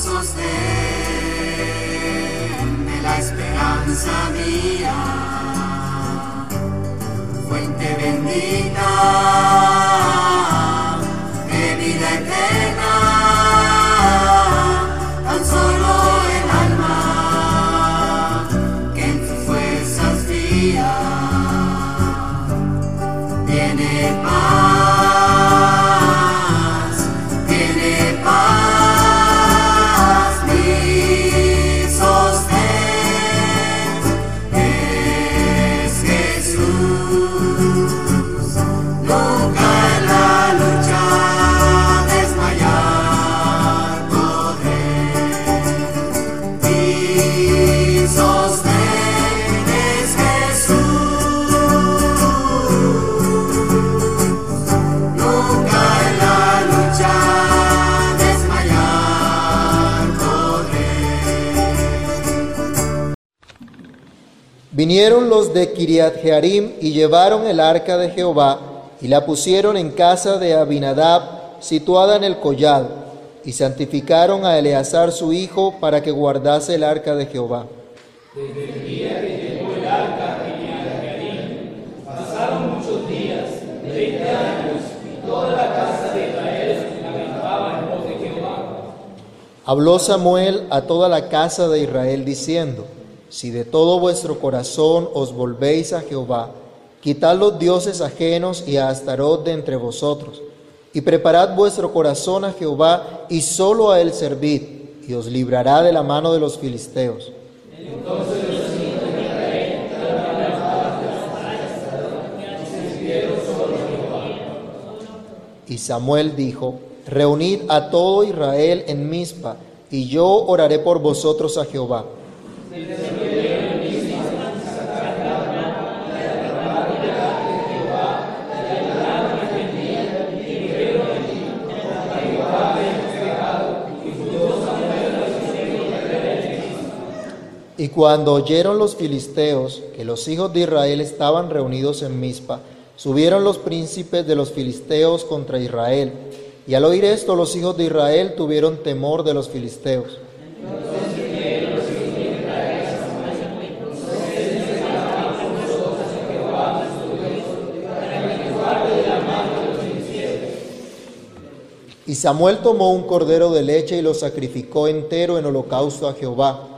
sostén de la esperanza mía, fuente bendita Vinieron los de Kiriat Jearim y llevaron el arca de Jehová y la pusieron en casa de Abinadab, situada en el collado, y santificaron a Eleazar su hijo para que guardase el arca de Jehová. Habló Samuel a toda la casa de Israel diciendo, Si de todo vuestro corazón os volvéis a Jehová, quitad los dioses ajenos y a Astarot de entre vosotros, y preparad vuestro corazón a Jehová, y solo a él servid, y os librará de la mano de los filisteos. Y Samuel dijo, Reunid a todo Israel en Mizpa, y yo oraré por vosotros a Jehová. Y cuando oyeron los filisteos que los hijos de Israel estaban reunidos en Mizpa, subieron los príncipes de los filisteos contra Israel. Y al oír esto, los hijos de Israel tuvieron temor de los filisteos. Y Samuel tomó un cordero de leche y lo sacrificó entero en holocausto a Jehová.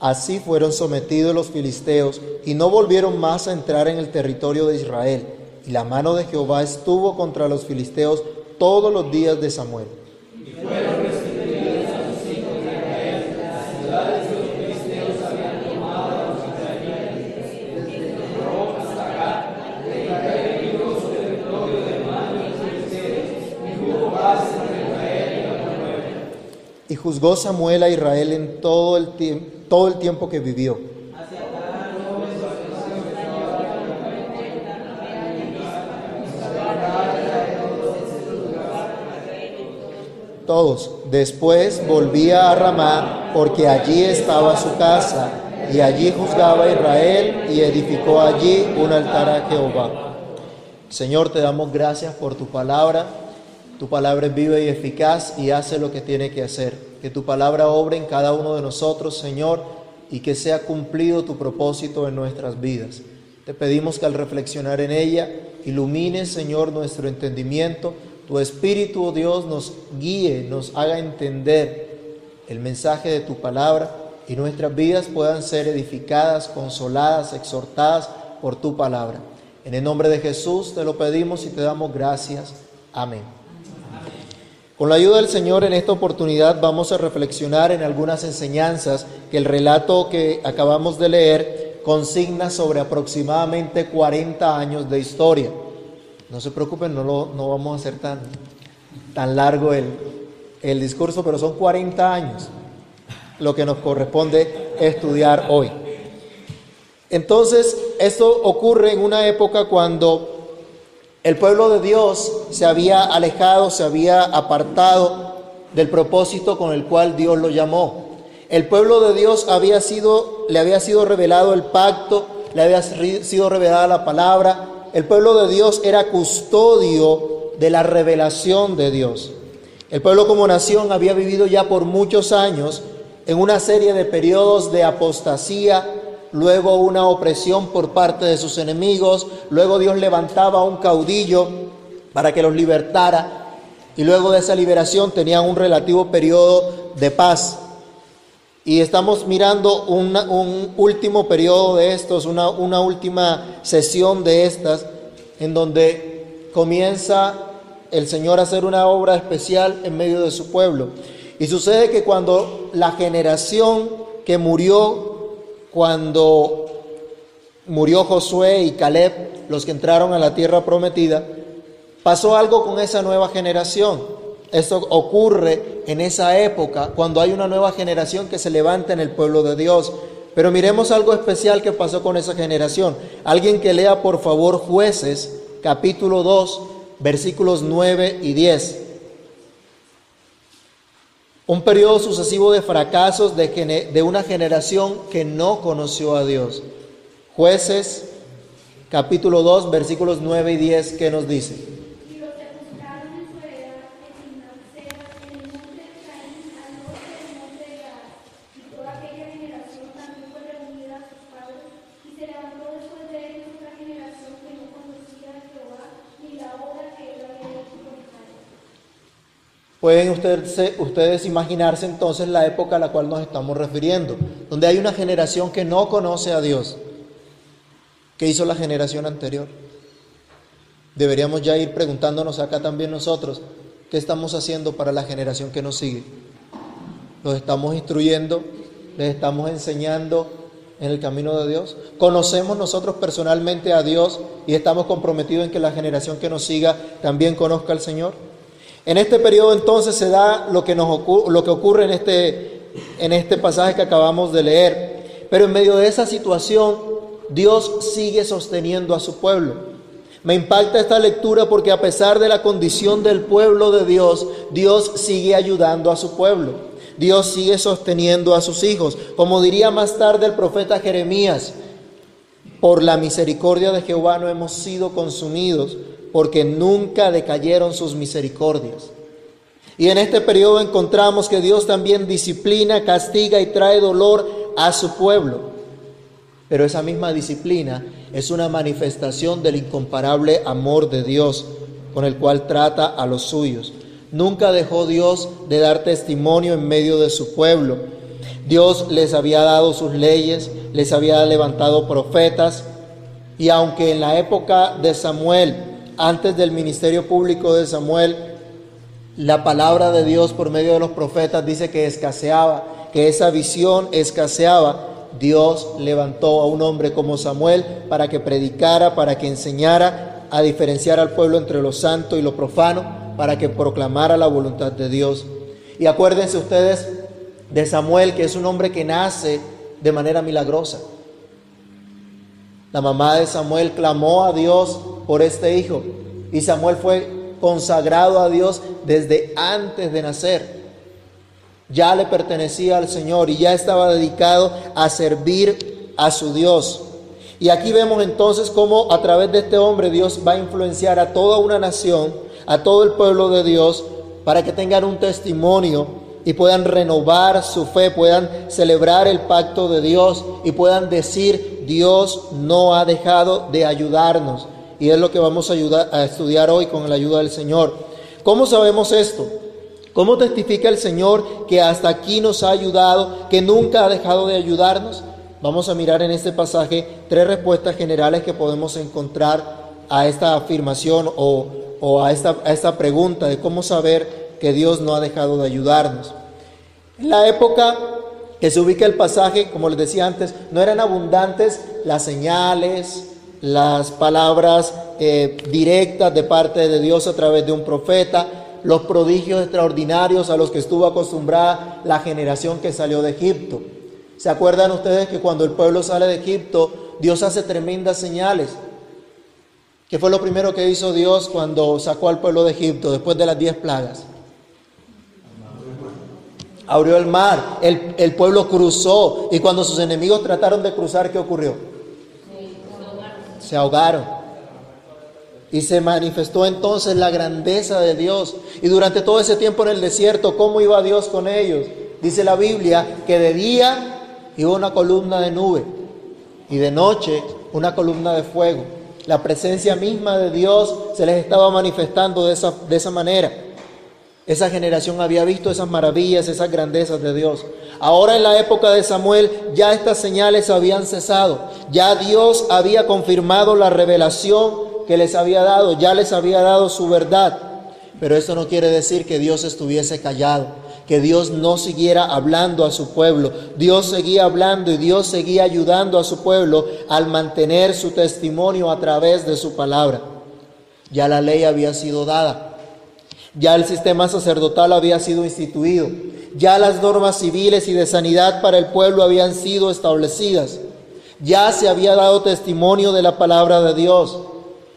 Así fueron sometidos los filisteos y no volvieron más a entrar en el territorio de Israel. Y la mano de Jehová estuvo contra los filisteos todos los días de Samuel. Y juzgó Samuel a Israel en todo el, tiemp- todo el tiempo que vivió. Todos. Después volvía a Ramá porque allí estaba su casa y allí juzgaba a Israel y edificó allí un altar a Jehová. Señor, te damos gracias por tu palabra. Tu palabra es viva y eficaz y hace lo que tiene que hacer. Que tu palabra obre en cada uno de nosotros, Señor, y que sea cumplido tu propósito en nuestras vidas. Te pedimos que al reflexionar en ella, ilumines, Señor, nuestro entendimiento. Tu Espíritu, oh Dios, nos guíe, nos haga entender el mensaje de tu palabra y nuestras vidas puedan ser edificadas, consoladas, exhortadas por tu palabra. En el nombre de Jesús te lo pedimos y te damos gracias. Amén. Con la ayuda del Señor en esta oportunidad vamos a reflexionar en algunas enseñanzas que el relato que acabamos de leer consigna sobre aproximadamente 40 años de historia. No se preocupen, no, lo, no vamos a hacer tan, tan largo el, el discurso, pero son 40 años lo que nos corresponde estudiar hoy. Entonces, esto ocurre en una época cuando el pueblo de Dios se había alejado, se había apartado del propósito con el cual Dios lo llamó. El pueblo de Dios había sido, le había sido revelado el pacto, le había sido revelada la palabra. El pueblo de Dios era custodio de la revelación de Dios. El pueblo como nación había vivido ya por muchos años en una serie de periodos de apostasía, luego una opresión por parte de sus enemigos, luego Dios levantaba a un caudillo para que los libertara y luego de esa liberación tenían un relativo periodo de paz. Y estamos mirando un último periodo de estos, una, una última sesión de estas, en donde comienza el Señor a hacer una obra especial en medio de su pueblo. Y sucede que cuando la generación que murió, cuando murió Josué y Caleb, los que entraron a la tierra prometida, pasó algo con esa nueva generación. Esto ocurre en esa época, cuando hay una nueva generación que se levanta en el pueblo de Dios. Pero miremos algo especial que pasó con esa generación. Alguien que lea por favor jueces, capítulo 2, versículos 9 y 10 un periodo sucesivo de fracasos de, de, una generación que no conoció a Dios. Jueces, capítulo 2, versículos 9 y 10, ¿qué nos dice? Pueden ustedes, ustedes imaginarse entonces la época a la cual nos estamos refiriendo, donde hay una generación que no conoce a Dios. ¿Qué hizo la generación anterior? Deberíamos ya ir preguntándonos acá también nosotros, ¿qué estamos haciendo para la generación que nos sigue? ¿Los estamos instruyendo? ¿Les estamos enseñando en el camino de Dios? ¿Conocemos nosotros personalmente a Dios y estamos comprometidos en que la generación que nos siga también conozca al Señor? En este periodo entonces se da lo que, nos lo que ocurre en este, en este pasaje que acabamos de leer. Pero en medio de esa situación, Dios sigue sosteniendo a su pueblo. Me impacta esta lectura porque a pesar de la condición del pueblo de Dios, Dios sigue ayudando a su pueblo. Dios sigue sosteniendo a sus hijos. Como diría más tarde el profeta Jeremías, por la misericordia de Jehová no hemos sido consumidos, porque nunca decayeron sus misericordias. Y en este periodo encontramos que Dios también disciplina, castiga y trae dolor a su pueblo. Pero esa misma disciplina es una manifestación del incomparable amor de Dios con el cual trata a los suyos. Nunca dejó Dios de dar testimonio en medio de su pueblo. Dios les había dado sus leyes, les había levantado profetas, y aunque en la época de Samuel antes del ministerio público de Samuel, la palabra de Dios por medio de los profetas dice que escaseaba, que esa visión escaseaba. Dios levantó a un hombre como Samuel para que predicara, para que enseñara a diferenciar al pueblo entre lo santo y lo profano, para que proclamara la voluntad de Dios. Y acuérdense ustedes de Samuel, que es un hombre que nace de manera milagrosa. La mamá de Samuel clamó a Dios por este hijo y Samuel fue consagrado a Dios desde antes de nacer. Ya le pertenecía al Señor y ya estaba dedicado a servir a su Dios. Y aquí vemos entonces cómo a través de este hombre Dios va a influenciar a toda una nación, a todo el pueblo de Dios, para que tengan un testimonio y puedan renovar su fe, puedan celebrar el pacto de Dios y puedan decir Dios no ha dejado de ayudarnos. Y es lo que vamos a, ayudar, a estudiar hoy con la ayuda del Señor. ¿Cómo sabemos esto? ¿Cómo testifica el Señor que hasta aquí nos ha ayudado, que nunca ha dejado de ayudarnos? Vamos a mirar en este pasaje tres respuestas generales que podemos encontrar a esta afirmación o, a, esta, a esta pregunta de cómo saber que Dios no ha dejado de ayudarnos. En la época que se ubica el pasaje, como les decía antes, no eran abundantes las señales, las palabras eh, directas de parte de Dios a través de un profeta, los prodigios extraordinarios a los que estuvo acostumbrada la generación que salió de Egipto. ¿Se acuerdan ustedes que cuando el pueblo sale de Egipto, Dios hace tremendas señales? ¿Qué fue lo primero que hizo Dios cuando sacó al pueblo de Egipto después de las diez plagas? Abrió el mar, el, el pueblo cruzó y cuando sus enemigos trataron de cruzar, ¿qué ocurrió? Se ahogaron. Y se manifestó entonces la grandeza de Dios. Y durante todo ese tiempo en el desierto, ¿cómo iba Dios con ellos? Dice la Biblia que de día iba una columna de nube y de noche una columna de fuego. La presencia misma de Dios se les estaba manifestando de esa, de esa manera. Esa generación había visto esas maravillas, esas grandezas de Dios. Ahora en la época de Samuel ya estas señales habían cesado. Ya Dios había confirmado la revelación que les había dado, ya les había dado su verdad. Pero eso no quiere decir que Dios estuviese callado, que Dios no siguiera hablando a su pueblo. Dios seguía hablando y Dios seguía ayudando a su pueblo al mantener su testimonio a través de su palabra. Ya la ley había sido dada. Ya el sistema sacerdotal había sido instituido. Ya las normas civiles y de sanidad para el pueblo habían sido establecidas. Ya se había dado testimonio de la palabra de Dios.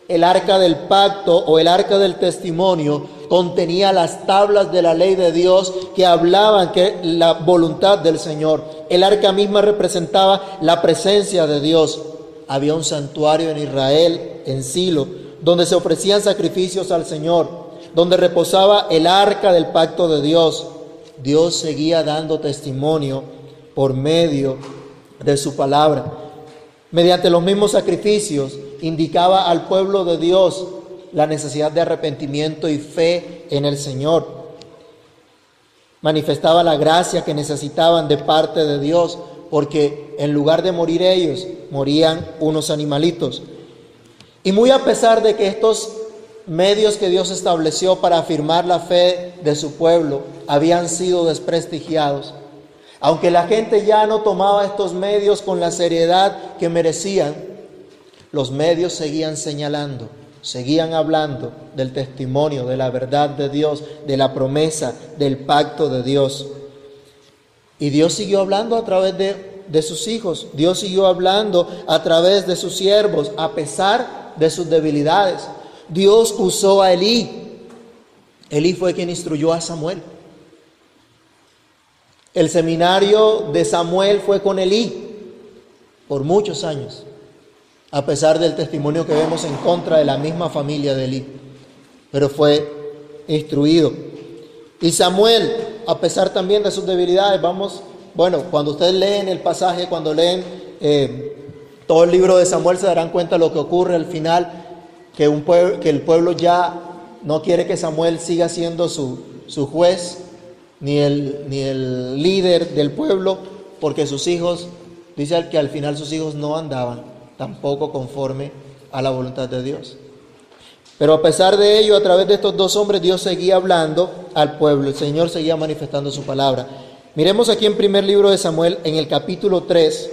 El arca del pacto o el arca del testimonio contenía las tablas de la ley de Dios que hablaban que la voluntad del Señor. El arca misma representaba la presencia de Dios. Había un santuario en Israel, en Silo, donde se ofrecían sacrificios al Señor donde reposaba el arca del pacto de Dios. Dios seguía dando testimonio por medio de su palabra. Mediante los mismos sacrificios indicaba al pueblo de Dios la necesidad de arrepentimiento y fe en el Señor. Manifestaba la gracia que necesitaban de parte de Dios, porque en lugar de morir ellos, morían unos animalitos. Y muy a pesar de que estos medios que Dios estableció para afirmar la fe de su pueblo habían sido desprestigiados. Aunque la gente ya no tomaba estos medios con la seriedad que merecían, los medios seguían señalando, seguían hablando del testimonio, de la verdad de Dios, de la promesa, del pacto de Dios. Y Dios siguió hablando a través de, de sus hijos, Dios siguió hablando a través de sus siervos, a pesar de sus debilidades. Dios usó a Elí. Elí fue quien instruyó a Samuel. El seminario de Samuel fue con Elí por muchos años, a pesar del testimonio que vemos en contra de la misma familia de Elí, pero fue instruido. Y Samuel, a pesar también de sus debilidades, vamos, bueno, cuando ustedes leen el pasaje, cuando leen eh, todo el libro de Samuel, se darán cuenta de lo que ocurre al final que, un pueblo, que el pueblo ya no quiere que Samuel siga siendo su, su juez ni el, ni el líder del pueblo, porque sus hijos, dice que al final sus hijos no andaban tampoco conforme a la voluntad de Dios. Pero a pesar de ello, a través de estos dos hombres, Dios seguía hablando al pueblo, el Señor seguía manifestando su palabra. Miremos aquí en primer libro de Samuel, en el capítulo 3,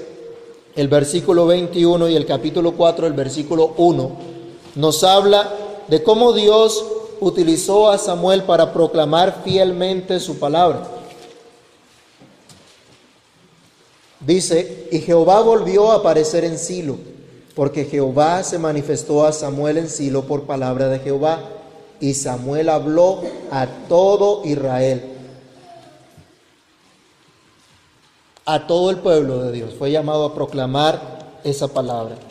el versículo 21 y el capítulo 4, el versículo 1 nos habla de cómo Dios utilizó a Samuel para proclamar fielmente su palabra. Dice, y Jehová volvió a aparecer en Silo, porque Jehová se manifestó a Samuel en Silo por palabra de Jehová, y Samuel habló a todo Israel, a todo el pueblo de Dios. Fue llamado a proclamar esa palabra.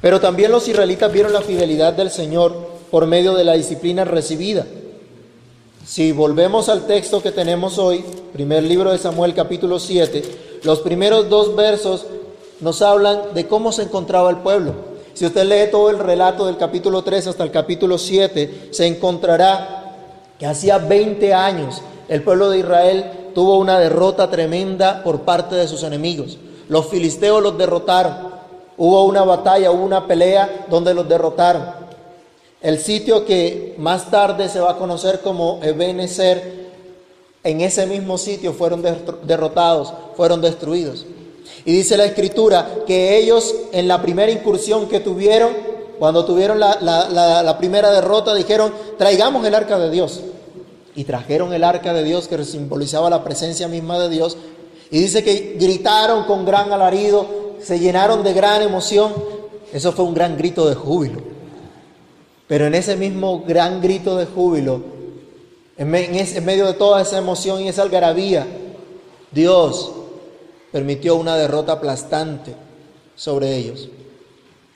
Pero también los israelitas vieron la fidelidad del Señor por medio de la disciplina recibida. Si volvemos al texto que tenemos hoy, primer libro de Samuel capítulo 7, los primeros dos versos nos hablan de cómo se encontraba el pueblo. Si usted lee todo el relato del capítulo 3 hasta el capítulo 7, se encontrará que hacía 20 años el pueblo de Israel tuvo una derrota tremenda por parte de sus enemigos. Los filisteos los derrotaron. Hubo una batalla, hubo una pelea donde los derrotaron. El sitio que más tarde se va a conocer como Ebenezer en ese mismo sitio fueron derro- derrotados, fueron destruidos. Y dice la escritura que ellos en la primera incursión que tuvieron, cuando tuvieron la- la primera derrota, dijeron, traigamos el arca de Dios. Y trajeron el arca de Dios que simbolizaba la presencia misma de Dios. Y dice que gritaron con gran alarido, se llenaron de gran emoción. Eso fue un gran grito de júbilo. Pero en ese mismo gran grito de júbilo, en, ese- en medio de toda esa emoción y esa algarabía, Dios permitió una derrota aplastante sobre ellos.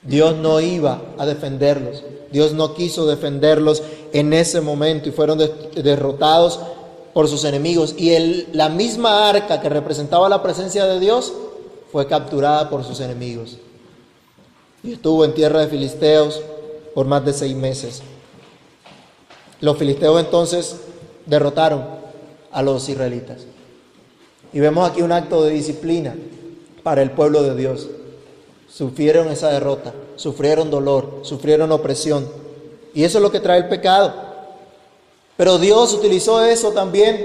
Dios no iba a defenderlos. Dios no quiso defenderlos en ese momento y fueron de- derrotados por sus enemigos. Y el- la misma arca que representaba la presencia de Dios fue capturada por sus enemigos. Y estuvo en tierra de filisteos por más de seis meses. Los filisteos entonces derrotaron a los israelitas. Y vemos aquí un acto de disciplina para el pueblo de Dios. Sufrieron esa derrota, sufrieron dolor, sufrieron opresión. Y eso es lo que trae el pecado. Pero Dios utilizó eso también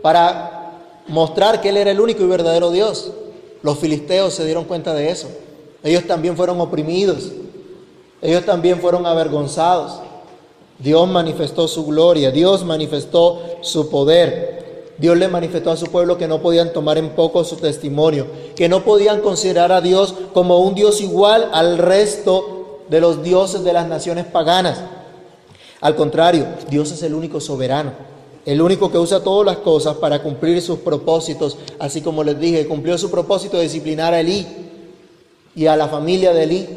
para mostrar que Él era el único y verdadero Dios. Los filisteos se dieron cuenta de eso. Ellos también fueron oprimidos. Ellos también fueron avergonzados. Dios manifestó su gloria, Dios manifestó su poder. Dios le manifestó a su pueblo que no podían tomar en poco su testimonio, que no podían considerar a Dios como un Dios igual al resto de los dioses de las naciones paganas. Al contrario, Dios es el único soberano, el único que usa todas las cosas para cumplir sus propósitos, así como les dije, cumplió su propósito de disciplinar a Elí y a la familia de Elí.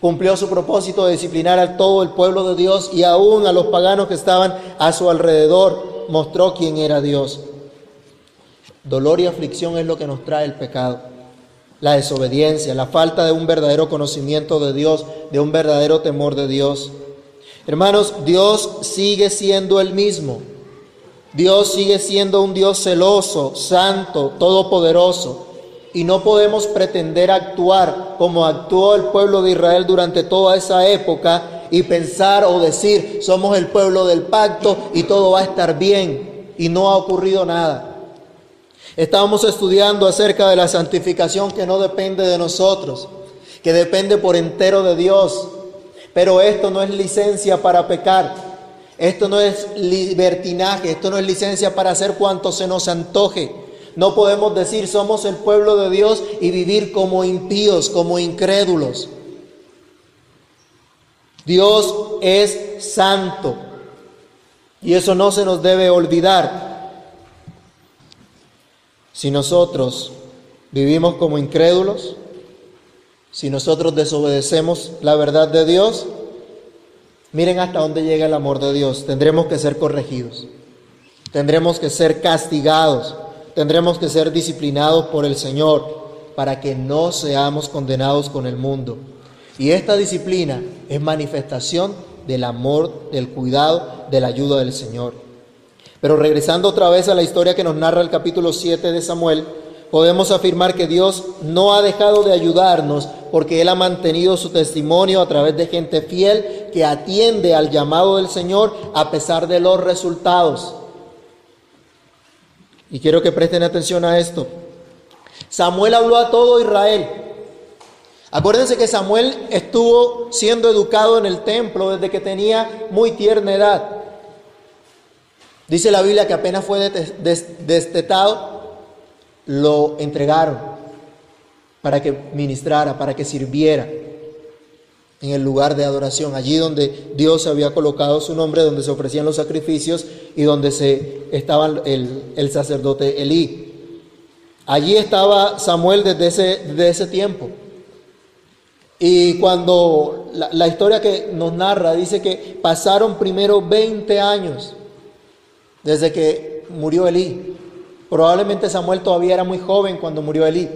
Cumplió su propósito de disciplinar a todo el pueblo de Dios y aún a los paganos que estaban a su alrededor. Mostró quién era Dios. Dolor y aflicción es lo que nos trae el pecado. La desobediencia, la falta de un verdadero conocimiento de Dios, de un verdadero temor de Dios. Hermanos, Dios sigue siendo el mismo. Dios sigue siendo un Dios celoso, santo, todopoderoso. Y no podemos pretender actuar como actuó el pueblo de Israel durante toda esa época y pensar o decir, somos el pueblo del pacto y todo va a estar bien. Y no ha ocurrido nada. Estábamos estudiando acerca de la santificación que no depende de nosotros, que depende por entero de Dios. Pero esto no es licencia para pecar. Esto no es libertinaje, esto no es licencia para hacer cuanto se nos antoje. No podemos decir somos el pueblo de Dios y vivir como impíos, como incrédulos. Dios es santo y eso no se nos debe olvidar. Si nosotros vivimos como incrédulos, si nosotros desobedecemos la verdad de Dios, miren hasta dónde llega el amor de Dios. Tendremos que ser corregidos, tendremos que ser castigados, tendremos que ser disciplinados por el Señor para que no seamos condenados con el mundo. Y esta disciplina es manifestación del amor, del cuidado, de la ayuda del Señor. Pero regresando otra vez a la historia que nos narra el capítulo 7 de Samuel, podemos afirmar que Dios no ha dejado de ayudarnos porque Él ha mantenido su testimonio a través de gente fiel que atiende al llamado del Señor a pesar de los resultados. Y quiero que presten atención a esto. Samuel habló a todo Israel. Acuérdense que Samuel estuvo siendo educado en el templo desde que tenía muy tierna edad. Dice la Biblia que apenas fue des- des- destetado, lo entregaron para que ministrara, para que sirviera en el lugar de adoración, allí donde Dios había colocado su nombre, donde se ofrecían los sacrificios y donde se estaba el, el sacerdote Elí. Allí estaba Samuel desde ese, ese tiempo. Y cuando la, la historia que nos narra dice que pasaron primero 20 años desde que murió Elí. Probablemente Samuel todavía era muy joven cuando murió Elí.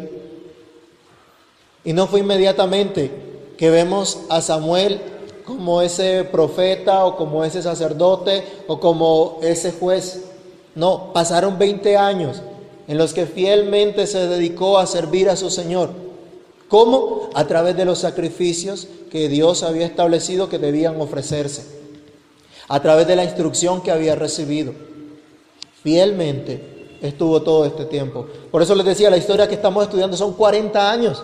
Y no fue inmediatamente que vemos a Samuel como ese profeta o como ese sacerdote o como ese juez. No, pasaron 20 años en los que fielmente se dedicó a servir a su Señor. ¿Cómo? A través de los sacrificios que Dios había establecido que debían ofrecerse. A través de la instrucción que había recibido. Fielmente estuvo todo este tiempo. Por eso les decía, la historia que estamos estudiando son 40 años.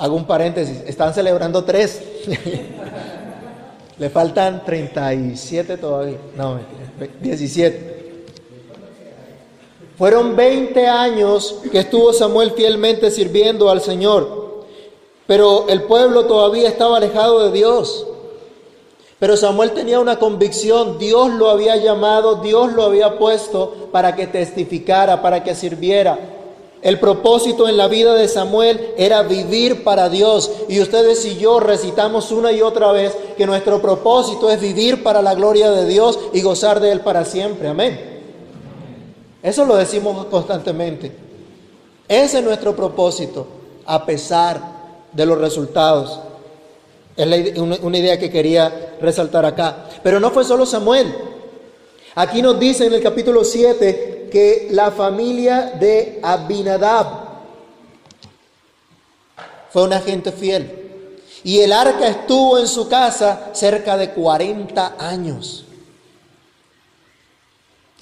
Hago un paréntesis, están celebrando tres. Le faltan 37 todavía. No, 17. Fueron 20 años que estuvo Samuel fielmente sirviendo al Señor, pero el pueblo todavía estaba alejado de Dios. Pero Samuel tenía una convicción, Dios lo había llamado, Dios lo había puesto para que testificara, para que sirviera. El propósito en la vida de Samuel era vivir para Dios. Y ustedes y yo recitamos una y otra vez que nuestro propósito es vivir para la gloria de Dios y gozar de Él para siempre. Amén. Eso lo decimos constantemente. Ese es nuestro propósito, a pesar de los resultados. Es una idea que quería resaltar acá. Pero no fue solo Samuel. Aquí nos dice en el capítulo 7 que la familia de Abinadab fue una gente fiel. Y el arca estuvo en su casa cerca de 40 años.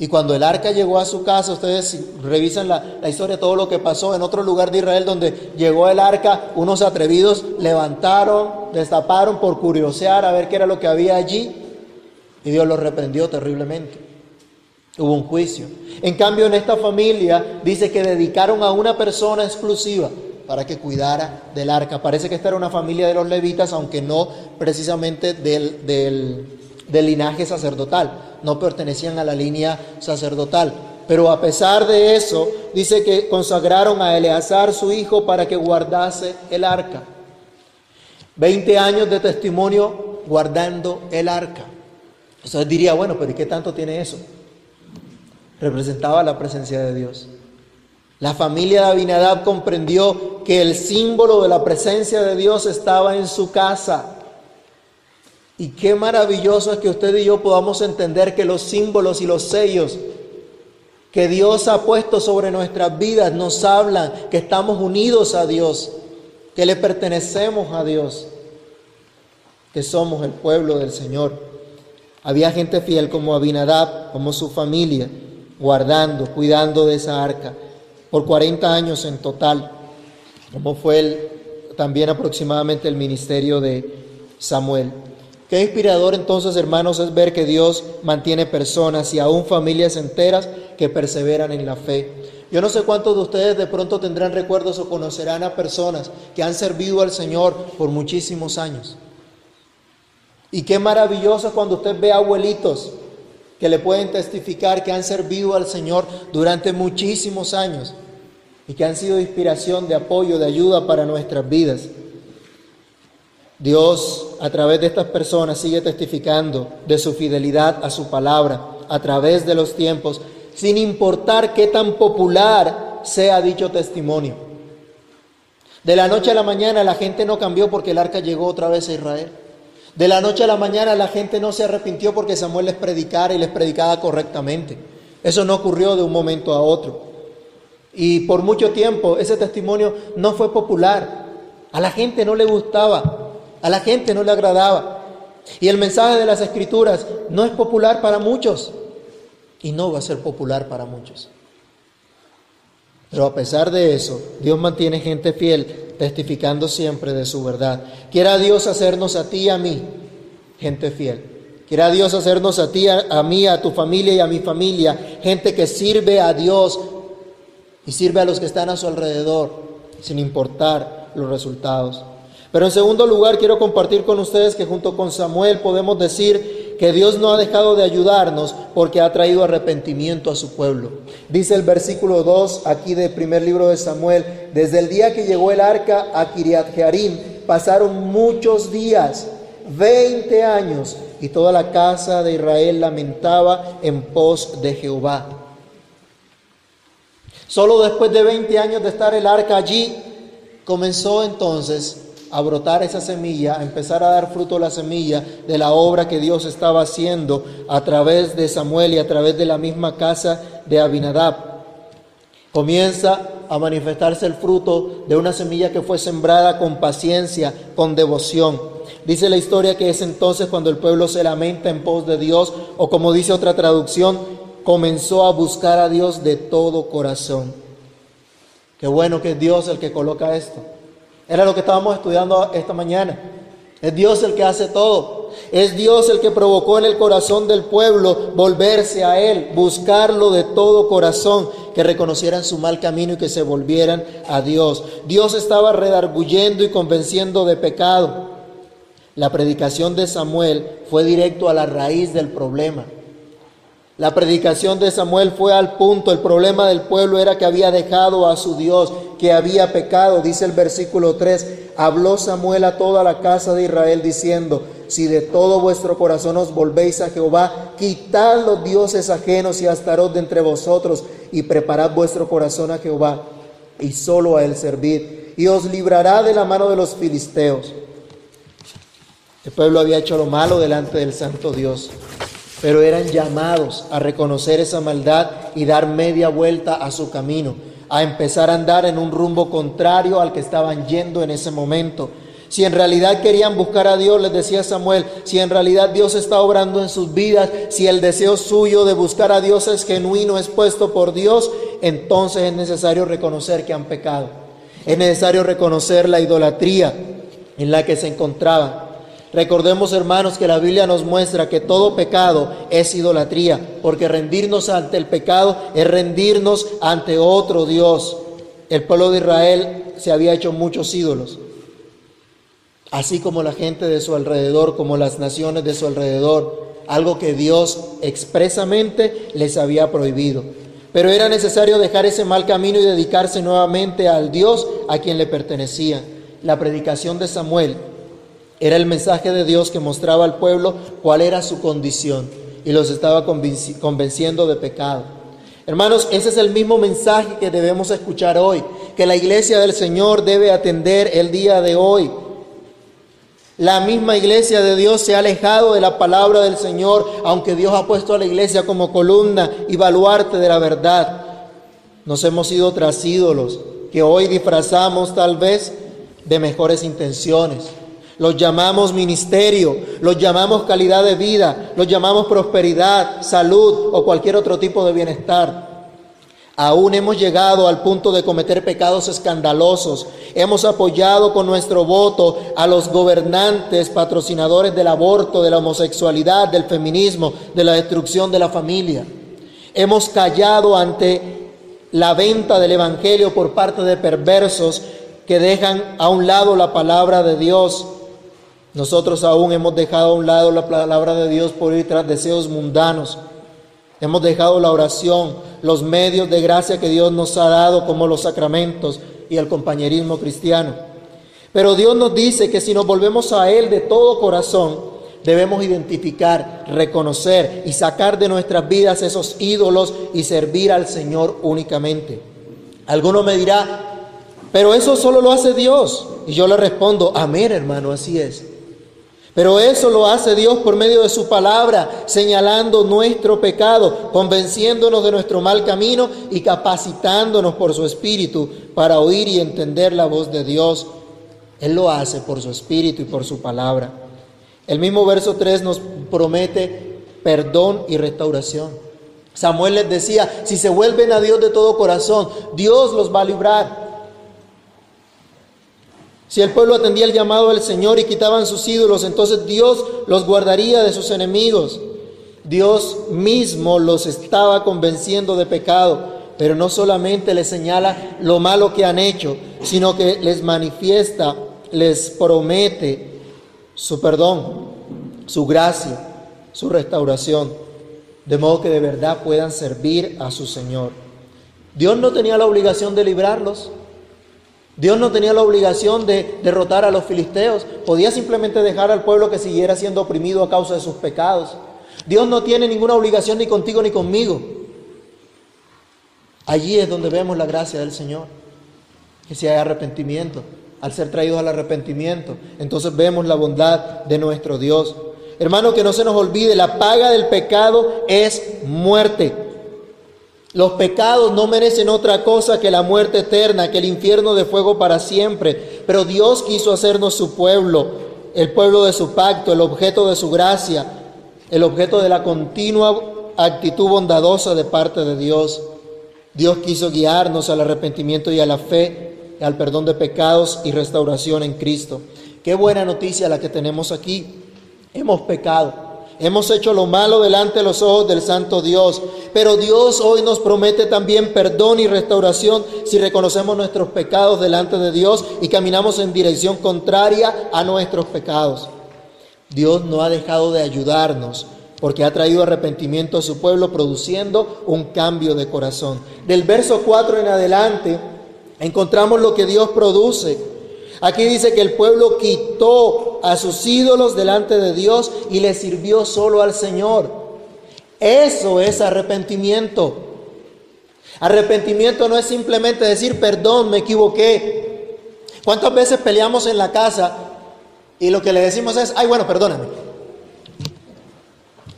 Y cuando el arca llegó a su casa, ustedes revisan la, la, historia, todo lo que pasó en otro lugar de Israel donde llegó el arca, unos atrevidos levantaron, destaparon por curiosear a ver qué era lo que había allí. Y Dios los reprendió terriblemente. Hubo un juicio. En cambio, en esta familia dice que dedicaron a una persona exclusiva para que cuidara del arca. Parece que esta era una familia de los levitas, aunque no precisamente del, del, linaje sacerdotal. No pertenecían a la línea sacerdotal. Pero a pesar de eso, dice que consagraron a Eleazar, su hijo, para que guardase el arca. Veinte años de testimonio guardando el arca. Entonces diría, bueno, pero ¿y qué tanto tiene eso? Representaba la presencia de Dios. La familia de Abinadab comprendió que el símbolo de la presencia de Dios estaba en su casa. Y qué maravilloso es que usted y yo podamos entender que los símbolos y los sellos que Dios ha puesto sobre nuestras vidas nos hablan que estamos unidos a Dios, que le pertenecemos a Dios, que somos el pueblo del Señor. Había gente fiel como Abinadab, como su familia guardando, cuidando de esa arca, por 40 años en total, como fue el, también aproximadamente el ministerio de Samuel. Qué inspirador entonces, hermanos, es ver que Dios mantiene personas y aún familias enteras que perseveran en la fe. Yo no sé cuántos de ustedes de pronto tendrán recuerdos o conocerán a personas que han servido al Señor por muchísimos años. Y qué maravilloso cuando usted ve abuelitos que le pueden testificar que han servido al Señor durante muchísimos años y que han sido de inspiración, de apoyo, de ayuda para nuestras vidas. Dios a través de estas personas sigue testificando de su fidelidad a su palabra a través de los tiempos, sin importar qué tan popular sea dicho testimonio. De la noche a la mañana la gente no cambió porque el arca llegó otra vez a Israel. De la noche a la mañana la gente no se arrepintió porque Samuel les predicara y les predicaba correctamente. Eso no ocurrió de un momento a otro. Y por mucho tiempo ese testimonio no fue popular. A la gente no le gustaba, a la gente no le agradaba. Y el mensaje de las escrituras no es popular para muchos y no va a ser popular para muchos. Pero a pesar de eso, Dios mantiene gente fiel testificando siempre de su verdad. Quiera Dios hacernos a ti y a mí, gente fiel. Quiera Dios hacernos a ti, a, mí, a tu familia y a mi familia, gente que sirve a Dios y sirve a los que están a su alrededor, sin importar los resultados. Pero en segundo lugar, quiero compartir con ustedes que junto con Samuel podemos decir que Dios no ha dejado de ayudarnos porque ha traído arrepentimiento a su pueblo. Dice el versículo 2 aquí del primer libro de Samuel, desde el día que llegó el arca a Kiriat Jearim, pasaron muchos días, 20 años, y toda la casa de Israel lamentaba en pos de Jehová. Solo después de 20 años de estar el arca allí, comenzó entonces a brotar esa semilla, a empezar a dar fruto la semilla de la obra que Dios estaba haciendo a través de Samuel y a través de la misma casa de Abinadab. Comienza a manifestarse el fruto de una semilla que fue sembrada con paciencia, con devoción. Dice la historia que es entonces cuando el pueblo se lamenta en pos de Dios, o como dice otra traducción, comenzó a buscar a Dios de todo corazón. Qué bueno que es Dios el que coloca esto. Era lo que estábamos estudiando esta mañana. Es Dios el que hace todo. Es Dios el que provocó en el corazón del pueblo volverse a Él, buscarlo de todo corazón, que reconocieran su mal camino y que se volvieran a Dios. Dios estaba redarguyendo y convenciendo de pecado. La predicación de Samuel fue directo a la raíz del problema. La predicación de Samuel fue al punto. El problema del pueblo era que había dejado a su Dios, que había pecado. Dice el versículo 3, habló Samuel a toda la casa de Israel diciendo, si de todo vuestro corazón os volvéis a Jehová, quitad los dioses ajenos y astarot de entre vosotros y preparad vuestro corazón a Jehová y solo a él servid y os librará de la mano de los filisteos. El pueblo había hecho lo malo delante del santo Dios pero eran llamados a reconocer esa maldad y dar media vuelta a su camino, a empezar a andar en un rumbo contrario al que estaban yendo en ese momento. Si en realidad querían buscar a Dios, les decía Samuel, si en realidad Dios está obrando en sus vidas, si el deseo suyo de buscar a Dios es genuino, es puesto por Dios, entonces es necesario reconocer que han pecado. Es necesario reconocer la idolatría en la que se encontraban. Recordemos, hermanos, que la Biblia nos muestra que todo pecado es idolatría, porque rendirnos ante el pecado es rendirnos ante otro Dios. El pueblo de Israel se había hecho muchos ídolos, así como la gente de su alrededor, como las naciones de su alrededor, algo que Dios expresamente les había prohibido. Pero era necesario dejar ese mal camino y dedicarse nuevamente al Dios a quien le pertenecía. La predicación de Samuel era el mensaje de Dios que mostraba al pueblo cuál era su condición y los estaba convenciendo de pecado. Hermanos, ese es el mismo mensaje que debemos escuchar hoy, que la iglesia del Señor debe atender el día de hoy. La misma iglesia de Dios se ha alejado de la palabra del Señor, aunque Dios ha puesto a la iglesia como columna y baluarte de la verdad. Nos hemos ido tras ídolos que hoy disfrazamos tal vez de mejores intenciones los llamamos ministerio, los llamamos calidad de vida, los llamamos prosperidad, salud o cualquier otro tipo de bienestar. Aún hemos llegado al punto de cometer pecados escandalosos. Hemos apoyado con nuestro voto a los gobernantes, patrocinadores del aborto, de la homosexualidad, del feminismo, de la destrucción de la familia. Hemos callado ante la venta del Evangelio por parte de perversos que dejan a un lado la palabra de Dios nosotros aún hemos dejado a un lado la palabra de Dios por ir tras deseos mundanos. Hemos dejado la oración, los medios de gracia que Dios nos ha dado como los sacramentos y el compañerismo cristiano. Pero Dios nos dice que si nos volvemos a Él de todo corazón, debemos identificar, reconocer y sacar de nuestras vidas esos ídolos y servir al Señor únicamente. Alguno me dirá, pero eso solo lo hace Dios. Y yo le respondo, amén hermano, así es. Pero eso lo hace Dios por medio de su palabra, señalando nuestro pecado, convenciéndonos de nuestro mal camino y capacitándonos por su Espíritu para oír y entender la voz de Dios. Él lo hace por su Espíritu y por su palabra. El mismo verso 3 nos promete perdón y restauración. Samuel les decía, si se vuelven a Dios de todo corazón, Dios los va a librar. Si el pueblo atendía el llamado del Señor y quitaban sus ídolos, entonces Dios los guardaría de sus enemigos. Dios mismo los estaba convenciendo de pecado, pero no solamente les señala lo malo que han hecho, sino que les manifiesta, les promete su perdón, su gracia, su restauración, de modo que de verdad puedan servir a su Señor. Dios no tenía la obligación de librarlos, Dios no tenía la obligación de derrotar a los filisteos, podía simplemente dejar al pueblo que siguiera siendo oprimido a causa de sus pecados. Dios no tiene ninguna obligación ni contigo ni conmigo. Allí es donde vemos la gracia del Señor, que si hay arrepentimiento, al ser traídos al arrepentimiento, entonces vemos la bondad de nuestro Dios. Hermano, que no se nos olvide, la paga del pecado es muerte. Los pecados no merecen otra cosa que la muerte eterna, que el infierno de fuego para siempre. Pero Dios quiso hacernos su pueblo el pueblo de su pacto, el objeto de su gracia, el objeto de la continua actitud bondadosa de parte de Dios. Dios quiso guiarnos al arrepentimiento y a la fe, al perdón de pecados y restauración en Cristo. Qué buena noticia la que tenemos aquí. Hemos pecado. Hemos hecho lo malo delante de los ojos del Santo Dios, pero Dios hoy nos promete también perdón y restauración si reconocemos nuestros pecados delante de Dios y caminamos en dirección contraria a nuestros pecados. Dios no ha dejado de ayudarnos porque ha traído arrepentimiento a su pueblo produciendo un cambio de corazón. Del verso 4 en adelante encontramos lo que Dios produce. Aquí dice que el pueblo quitó a sus ídolos delante de Dios y le sirvió solo al Señor. Eso es arrepentimiento. Arrepentimiento no es simplemente decir, perdón, me equivoqué. ¿Cuántas veces peleamos en la casa y lo que le decimos es, ay, bueno, perdóname?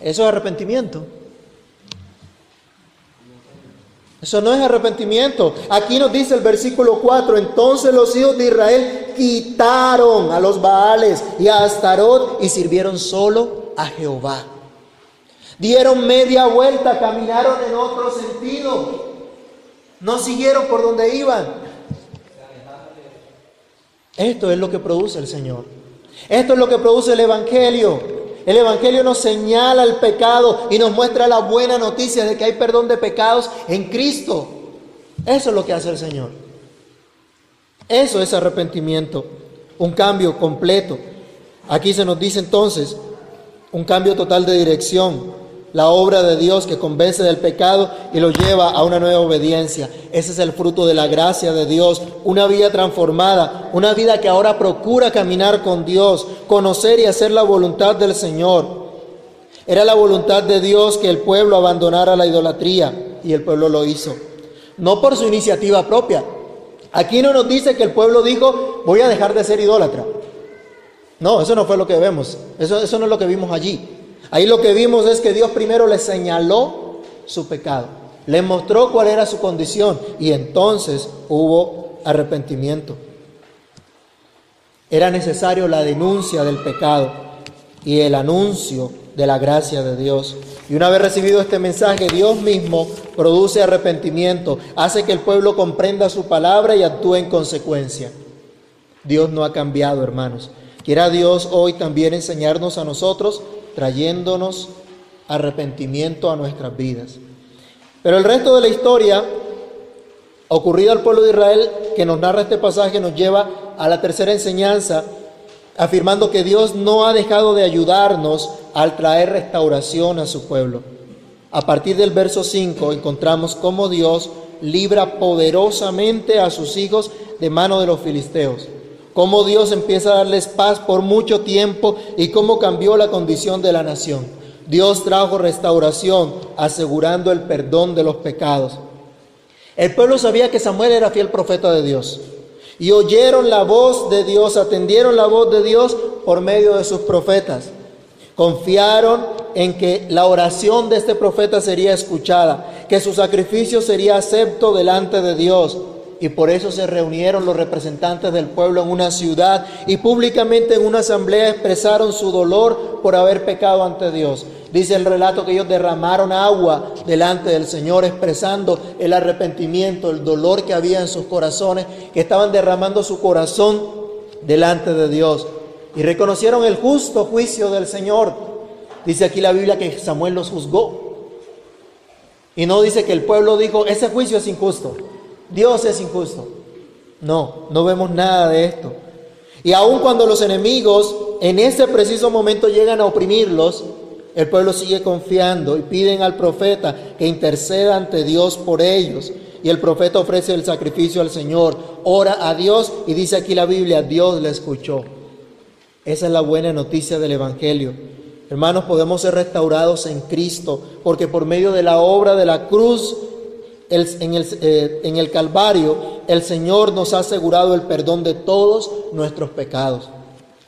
Eso es arrepentimiento. Eso no es arrepentimiento. Aquí nos dice el versículo 4, entonces los hijos de Israel quitaron a los Baales y a Astarot y sirvieron solo a Jehová. Dieron media vuelta, caminaron en otro sentido. No siguieron por donde iban. Esto es lo que produce el Señor. Esto es lo que produce el Evangelio. El Evangelio nos señala el pecado y nos muestra la buena noticia de que hay perdón de pecados en Cristo. Eso es lo que hace el Señor. Eso es arrepentimiento, un cambio completo. Aquí se nos dice entonces un cambio total de dirección, la obra de Dios que convence del pecado y lo lleva a una nueva obediencia. Ese es el fruto de la gracia de Dios, una vida transformada, una vida que ahora procura caminar con Dios, conocer y hacer la voluntad del Señor. Era la voluntad de Dios que el pueblo abandonara la idolatría y el pueblo lo hizo. No por su iniciativa propia. Aquí no nos dice que el pueblo dijo, voy a dejar de ser idólatra. No, eso no fue lo que vemos. Eso, eso no es lo que vimos allí. Ahí lo que vimos es que Dios primero le señaló su pecado, le mostró cuál era su condición y entonces hubo arrepentimiento. Era necesario la denuncia del pecado y el anuncio de la gracia de Dios. Y una vez recibido este mensaje, Dios mismo produce arrepentimiento, hace que el pueblo comprenda su palabra y actúe en consecuencia. Dios no ha cambiado, hermanos. Quiera Dios hoy también enseñarnos a nosotros trayéndonos arrepentimiento a nuestras vidas. Pero el resto de la historia ocurrida al pueblo de Israel que nos narra este pasaje nos lleva a la tercera enseñanza, afirmando que Dios no ha dejado de ayudarnos al traer restauración a su pueblo. A partir del verso 5 encontramos cómo Dios libra poderosamente a sus hijos de mano de los filisteos cómo Dios empieza a darles paz por mucho tiempo y cómo cambió la condición de la nación. Dios trajo restauración, asegurando el perdón de los pecados. El pueblo sabía que Samuel era fiel profeta de Dios y oyeron la voz de Dios, atendieron la voz de Dios por medio de sus profetas. Confiaron en que la oración de este profeta sería escuchada, que su sacrificio sería acepto delante de Dios y por eso se reunieron los representantes del pueblo en una ciudad y públicamente en una asamblea expresaron su dolor por haber pecado ante Dios. Dice el relato que ellos derramaron agua delante del Señor expresando el arrepentimiento, el dolor que había en sus corazones, que estaban derramando su corazón delante de Dios. Y reconocieron el justo juicio del Señor. Dice aquí la Biblia que Samuel los juzgó. Y no dice que el pueblo dijo, ese juicio es injusto. Dios es injusto. No, no vemos nada de esto. Y aun cuando los enemigos en ese preciso momento llegan a oprimirlos, el pueblo sigue confiando y piden al profeta que interceda ante Dios por ellos. Y el profeta ofrece el sacrificio al Señor, ora a Dios y dice aquí la Biblia, Dios le escuchó. Esa es la buena noticia del Evangelio. Hermanos, podemos ser restaurados en Cristo porque por medio de la obra de la cruz en, el, eh, en el Calvario, el Señor nos ha asegurado el perdón de todos nuestros pecados.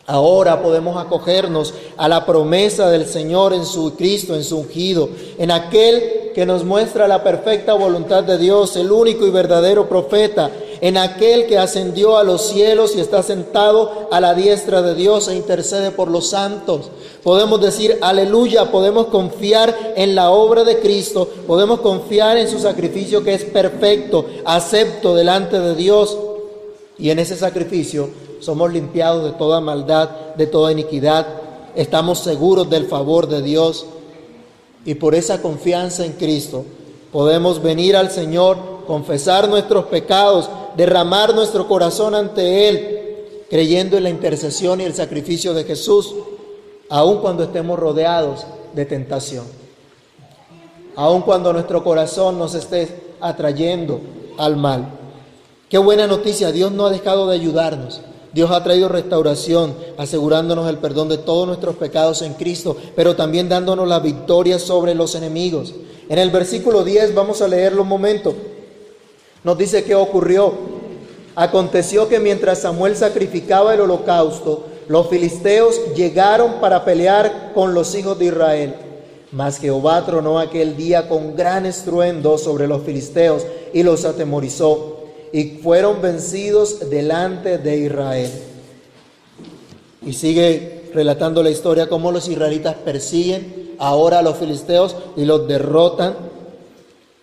Ahora podemos acogernos a la promesa del Señor en su Cristo, en su ungido, en aquel que nos muestra la perfecta voluntad de Dios, el único y verdadero profeta, en aquel que ascendió a los cielos y está sentado a la diestra de Dios e intercede por los santos. Podemos decir aleluya, podemos confiar en la obra de Cristo, podemos confiar en su sacrificio que es perfecto, acepto delante de Dios. Y en ese sacrificio somos limpiados de toda maldad, de toda iniquidad. Estamos seguros del favor de Dios. Y por esa confianza en Cristo podemos venir al Señor, confesar nuestros pecados, derramar nuestro corazón ante Él, creyendo en la intercesión y el sacrificio de Jesús, aun cuando estemos rodeados de tentación, aun cuando nuestro corazón nos esté atrayendo al mal. Qué buena noticia, Dios no ha dejado de ayudarnos. Dios ha traído restauración, asegurándonos el perdón de todos nuestros pecados en Cristo, pero también dándonos la victoria sobre los enemigos. En el versículo 10 vamos a leerlo un momento. Nos dice qué ocurrió. Aconteció que mientras Samuel sacrificaba el holocausto, los filisteos llegaron para pelear con los hijos de Israel. Mas Jehová tronó aquel día con gran estruendo sobre los filisteos y los atemorizó, y fueron vencidos delante de Israel. Y sigue relatando la historia cómo los israelitas persiguen ahora a los filisteos y los derrotan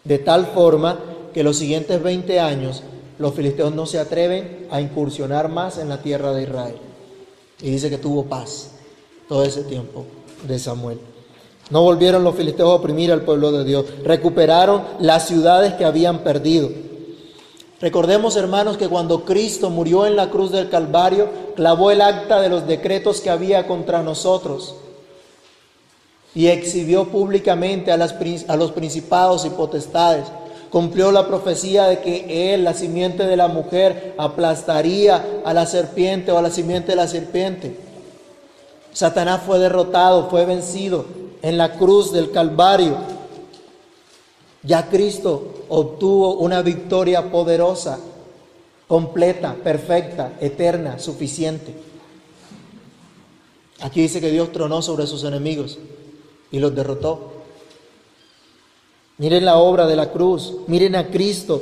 de tal forma que los siguientes 20 años los filisteos no se atreven a incursionar más en la tierra de Israel. Y dice que tuvo paz todo ese tiempo de Samuel. No volvieron los filisteos a oprimir al pueblo de Dios. Recuperaron las ciudades que habían perdido. Recordemos, hermanos, que cuando Cristo murió en la cruz del Calvario, clavó el acta de los decretos que había contra nosotros y exhibió públicamente a, las, a los principados y potestades. Cumplió la profecía de que él, la simiente de la mujer, aplastaría a la serpiente o a la simiente de la serpiente. Satanás fue derrotado, fue vencido en la cruz del Calvario. Ya Cristo obtuvo una victoria poderosa, completa, perfecta, eterna, suficiente. Aquí dice que Dios tronó sobre sus enemigos y los derrotó. Miren la obra de la cruz, miren a Cristo.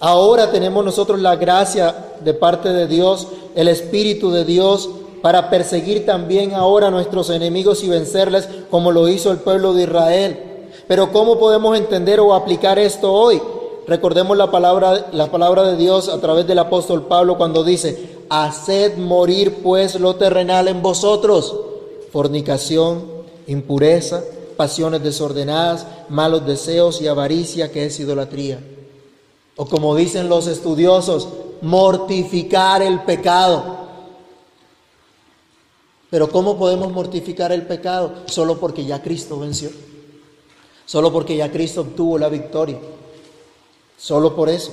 Ahora tenemos nosotros la gracia de parte de Dios, el Espíritu de Dios, para perseguir también ahora a nuestros enemigos y vencerles como lo hizo el pueblo de Israel. Pero ¿cómo podemos entender o aplicar esto hoy? Recordemos la palabra, la palabra de Dios a través del apóstol Pablo cuando dice, haced morir pues lo terrenal en vosotros, fornicación, impureza, pasiones desordenadas, malos deseos y avaricia que es idolatría. O como dicen los estudiosos, mortificar el pecado. Pero ¿cómo podemos mortificar el pecado? Solo porque ya Cristo venció. Solo porque ya Cristo obtuvo la victoria. Solo por eso.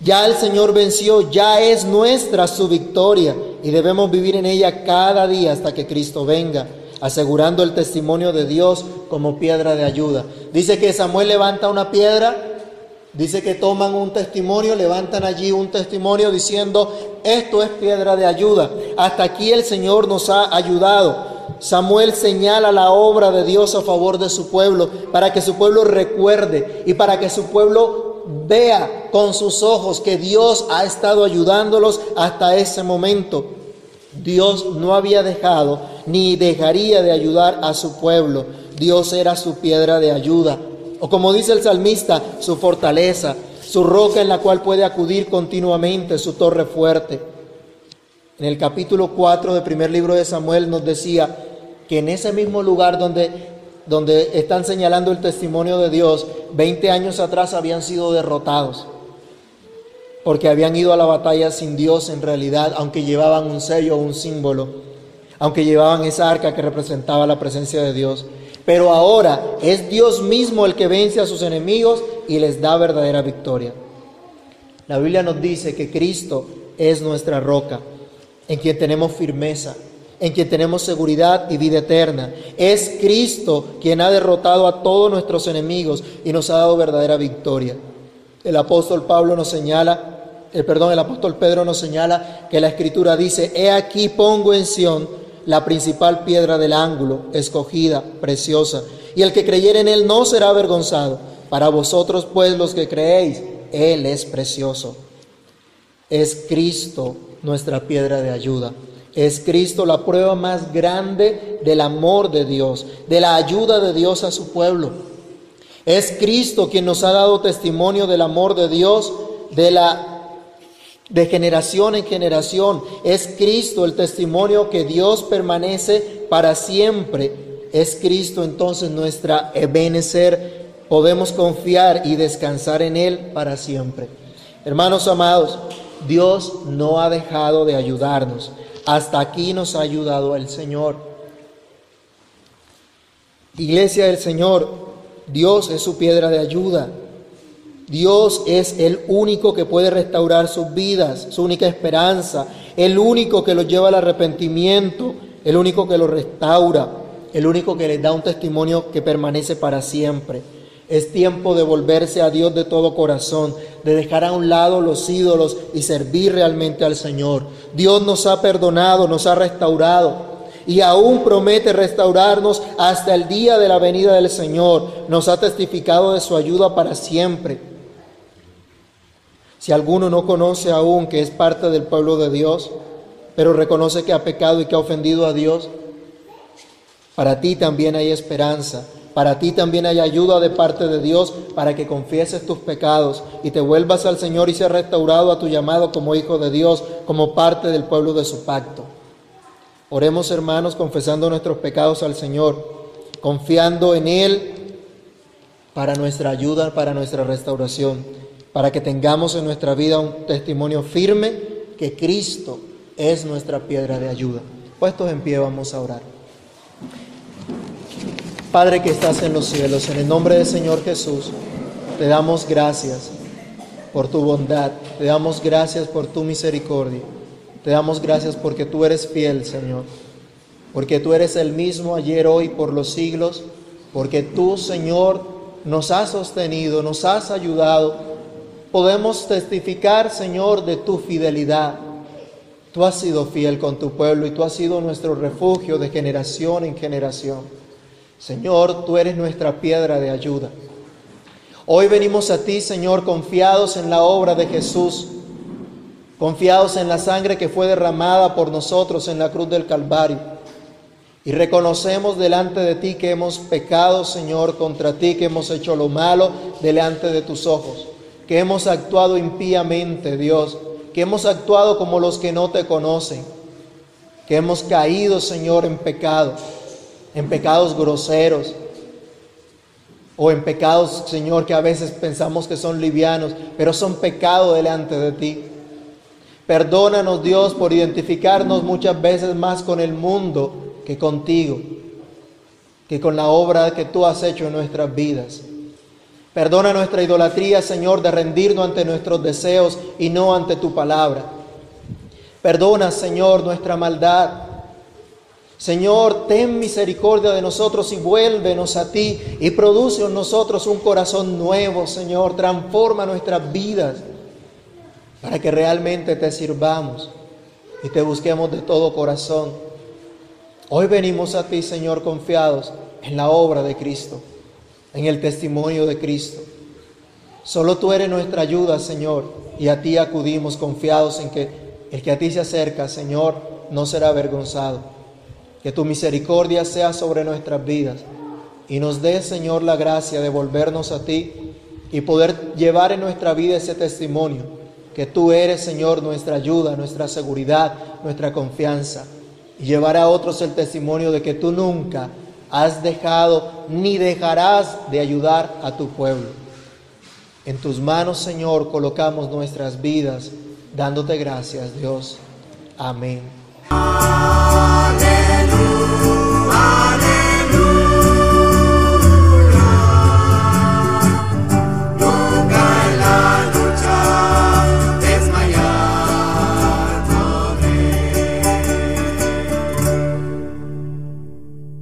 Ya el Señor venció, ya es nuestra su victoria y debemos vivir en ella cada día hasta que Cristo venga asegurando el testimonio de Dios como piedra de ayuda. Dice que Samuel levanta una piedra, dice que toman un testimonio, levantan allí un testimonio diciendo, esto es piedra de ayuda. Hasta aquí el Señor nos ha ayudado. Samuel señala la obra de Dios a favor de su pueblo, para que su pueblo recuerde y para que su pueblo vea con sus ojos que Dios ha estado ayudándolos hasta ese momento. Dios no había dejado ni dejaría de ayudar a su pueblo. Dios era su piedra de ayuda. O como dice el salmista, su fortaleza, su roca en la cual puede acudir continuamente, su torre fuerte. En el capítulo 4 del primer libro de Samuel nos decía que en ese mismo lugar donde, donde están señalando el testimonio de Dios, 20 años atrás habían sido derrotados porque habían ido a la batalla sin Dios en realidad, aunque llevaban un sello o un símbolo, aunque llevaban esa arca que representaba la presencia de Dios. Pero ahora es Dios mismo el que vence a sus enemigos y les da verdadera victoria. La Biblia nos dice que Cristo es nuestra roca, en quien tenemos firmeza, en quien tenemos seguridad y vida eterna. Es Cristo quien ha derrotado a todos nuestros enemigos y nos ha dado verdadera victoria. El apóstol Pablo nos señala el perdón, el apóstol Pedro nos señala que la escritura dice, he aquí pongo en Sión la principal piedra del ángulo, escogida, preciosa, y el que creyere en él no será avergonzado. Para vosotros pues los que creéis, él es precioso. Es Cristo nuestra piedra de ayuda. Es Cristo la prueba más grande del amor de Dios, de la ayuda de Dios a su pueblo. Es Cristo quien nos ha dado testimonio del amor de Dios, de la de generación en generación. Es Cristo el testimonio que Dios permanece para siempre. Es Cristo entonces nuestra Ebenezer. Podemos confiar y descansar en Él para siempre. Hermanos amados, Dios no ha dejado de ayudarnos. Hasta aquí nos ha ayudado el Señor. Iglesia del Señor, Dios es su piedra de ayuda. Dios es el único que puede restaurar sus vidas, su única esperanza, el único que los lleva al arrepentimiento, el único que los restaura, el único que les da un testimonio que permanece para siempre. Es tiempo de volverse a Dios de todo corazón, de dejar a un lado los ídolos y servir realmente al Señor. Dios nos ha perdonado, nos ha restaurado y aún promete restaurarnos hasta el día de la venida del Señor. Nos ha testificado de su ayuda para siempre. Si alguno no conoce aún que es parte del pueblo de Dios, pero reconoce que ha pecado y que ha ofendido a Dios, para ti también hay esperanza, para ti también hay ayuda de parte de Dios para que confieses tus pecados y te vuelvas al Señor y seas restaurado a tu llamado como hijo de Dios, como parte del pueblo de su pacto. Oremos hermanos confesando nuestros pecados al Señor, confiando en Él para nuestra ayuda, para nuestra restauración para que tengamos en nuestra vida un testimonio firme que Cristo es nuestra piedra de ayuda. Puestos en pie vamos a orar. Padre que estás en los cielos, en el nombre del Señor Jesús, te damos gracias por tu bondad, te damos gracias por tu misericordia, te damos gracias porque tú eres fiel, Señor, porque tú eres el mismo ayer, hoy, por los siglos, porque tú, Señor, nos has sostenido, nos has ayudado podemos testificar, Señor, de tu fidelidad. Tú has sido fiel con tu pueblo y tú has sido nuestro refugio de generación en generación. Señor, tú eres nuestra piedra de ayuda. Hoy venimos a ti, Señor, confiados en la obra de Jesús, confiados en la sangre que fue derramada por nosotros en la cruz del Calvario. Y reconocemos delante de ti que hemos pecado, Señor, contra ti, que hemos hecho lo malo delante de tus ojos que hemos actuado impíamente, Dios, que hemos actuado como los que no te conocen, que hemos caído, Señor, en pecado, en pecados groseros, o en pecados, Señor, que a veces pensamos que son livianos, pero son pecado delante de ti. Perdónanos, Dios, por identificarnos muchas veces más con el mundo que contigo, que con la obra que tú has hecho en nuestras vidas. Perdona nuestra idolatría, Señor, de rendirnos ante nuestros deseos y no ante tu palabra. Perdona, Señor, nuestra maldad. Señor, ten misericordia de nosotros y vuélvenos a ti y produce en nosotros un corazón nuevo, Señor. Transforma nuestras vidas para que realmente te sirvamos y te busquemos de todo corazón. Hoy venimos a ti, Señor, confiados en la obra de Cristo en el testimonio de Cristo. Solo tú eres nuestra ayuda, Señor, y a ti acudimos confiados en que el que a ti se acerca, Señor, no será avergonzado. Que tu misericordia sea sobre nuestras vidas y nos dé, Señor, la gracia de volvernos a ti y poder llevar en nuestra vida ese testimonio, que tú eres, Señor, nuestra ayuda, nuestra seguridad, nuestra confianza, y llevar a otros el testimonio de que tú nunca has dejado ni dejarás de ayudar a tu pueblo. En tus manos, Señor, colocamos nuestras vidas, dándote gracias, Dios. Amén.